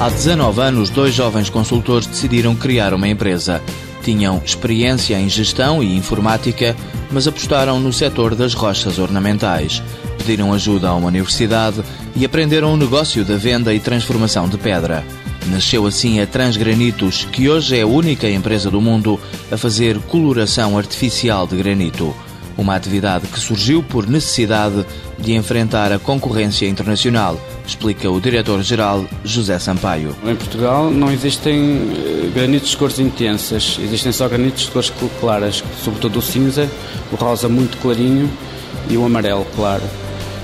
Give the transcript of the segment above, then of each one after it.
Há 19 anos, dois jovens consultores decidiram criar uma empresa. Tinham experiência em gestão e informática, mas apostaram no setor das rochas ornamentais. Pediram ajuda a uma universidade e aprenderam o negócio da venda e transformação de pedra. Nasceu assim a Transgranitos, que hoje é a única empresa do mundo a fazer coloração artificial de granito uma atividade que surgiu por necessidade de enfrentar a concorrência internacional, explica o diretor-geral José Sampaio. Em Portugal não existem eh, granitos de cores intensas, existem só granitos de cores claras, sobretudo o cinza, o rosa muito clarinho e o amarelo claro.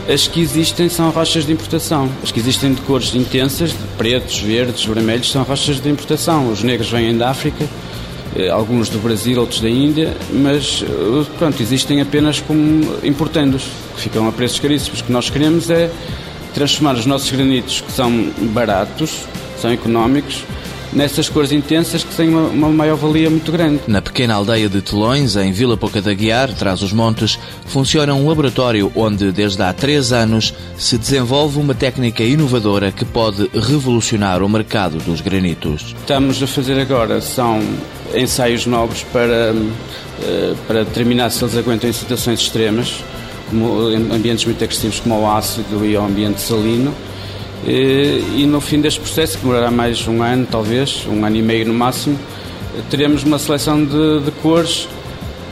As que existem são rochas de importação. As que existem de cores intensas, de pretos, verdes, vermelhos, são rochas de importação. Os negros vêm da África eh, alguns do Brasil, outros da Índia, mas eh, pronto, existem apenas como importandos, que ficam a preços caríssimos. O que nós queremos é transformar os nossos granitos, que são baratos, são económicos, nessas cores intensas que têm uma, uma maior-valia muito grande. Na pequena aldeia de Telões, em Vila Pouca da Guiar, traz os montes, funciona um laboratório onde, desde há três anos, se desenvolve uma técnica inovadora que pode revolucionar o mercado dos granitos. Estamos a fazer agora são ensaios novos para, eh, para determinar se eles aguentam em situações extremas, como ambientes muito agressivos como o ácido e o ambiente salino. E no fim deste processo, que demorará mais um ano, talvez, um ano e meio no máximo, teremos uma seleção de, de cores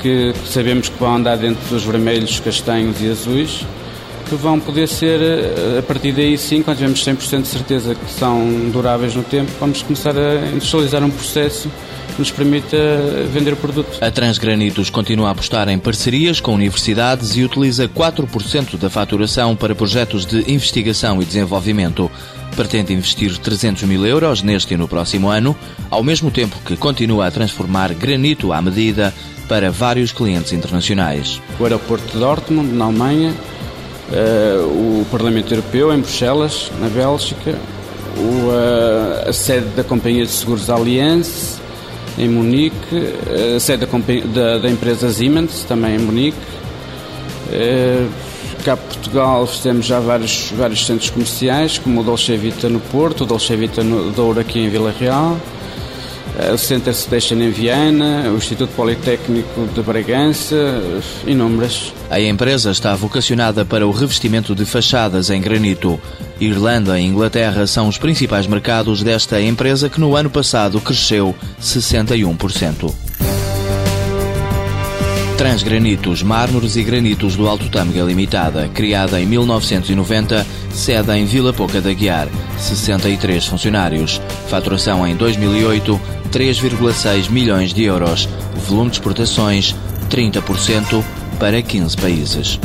que sabemos que vão andar dentro dos vermelhos, castanhos e azuis, que vão poder ser, a partir daí sim, quando tivermos 100% de certeza que são duráveis no tempo, vamos começar a industrializar um processo que nos permita vender o produto. A Transgranitos continua a apostar em parcerias com universidades e utiliza 4% da faturação para projetos de investigação e desenvolvimento. Pretende investir 300 mil euros neste e no próximo ano, ao mesmo tempo que continua a transformar granito à medida para vários clientes internacionais. O aeroporto de Dortmund, na Alemanha, eh, o Parlamento Europeu, em Bruxelas, na Bélgica, eh, a sede da Companhia de Seguros Allianz, em Munique, a sede da, da, empresa Siemens, também em Munique. Eh, cá Portugal fizemos já vários, vários centros comerciais, como o Dolce Vita no Porto, o Dolce Vita no Douro aqui em Vila Real, eh, o Center Station em Viana, o Instituto Politécnico de Bragança, inúmeras. A empresa está vocacionada para o revestimento de fachadas em granito. Irlanda e Inglaterra são os principais mercados desta empresa que no ano passado cresceu 61%. Transgranitos, mármores e granitos do Alto Tâmega Limitada, criada em 1990, sede em Vila Pouca da Guiar, 63 funcionários. Faturação em 2008, 3,6 milhões de euros. Volume de exportações, 30% para 15 países.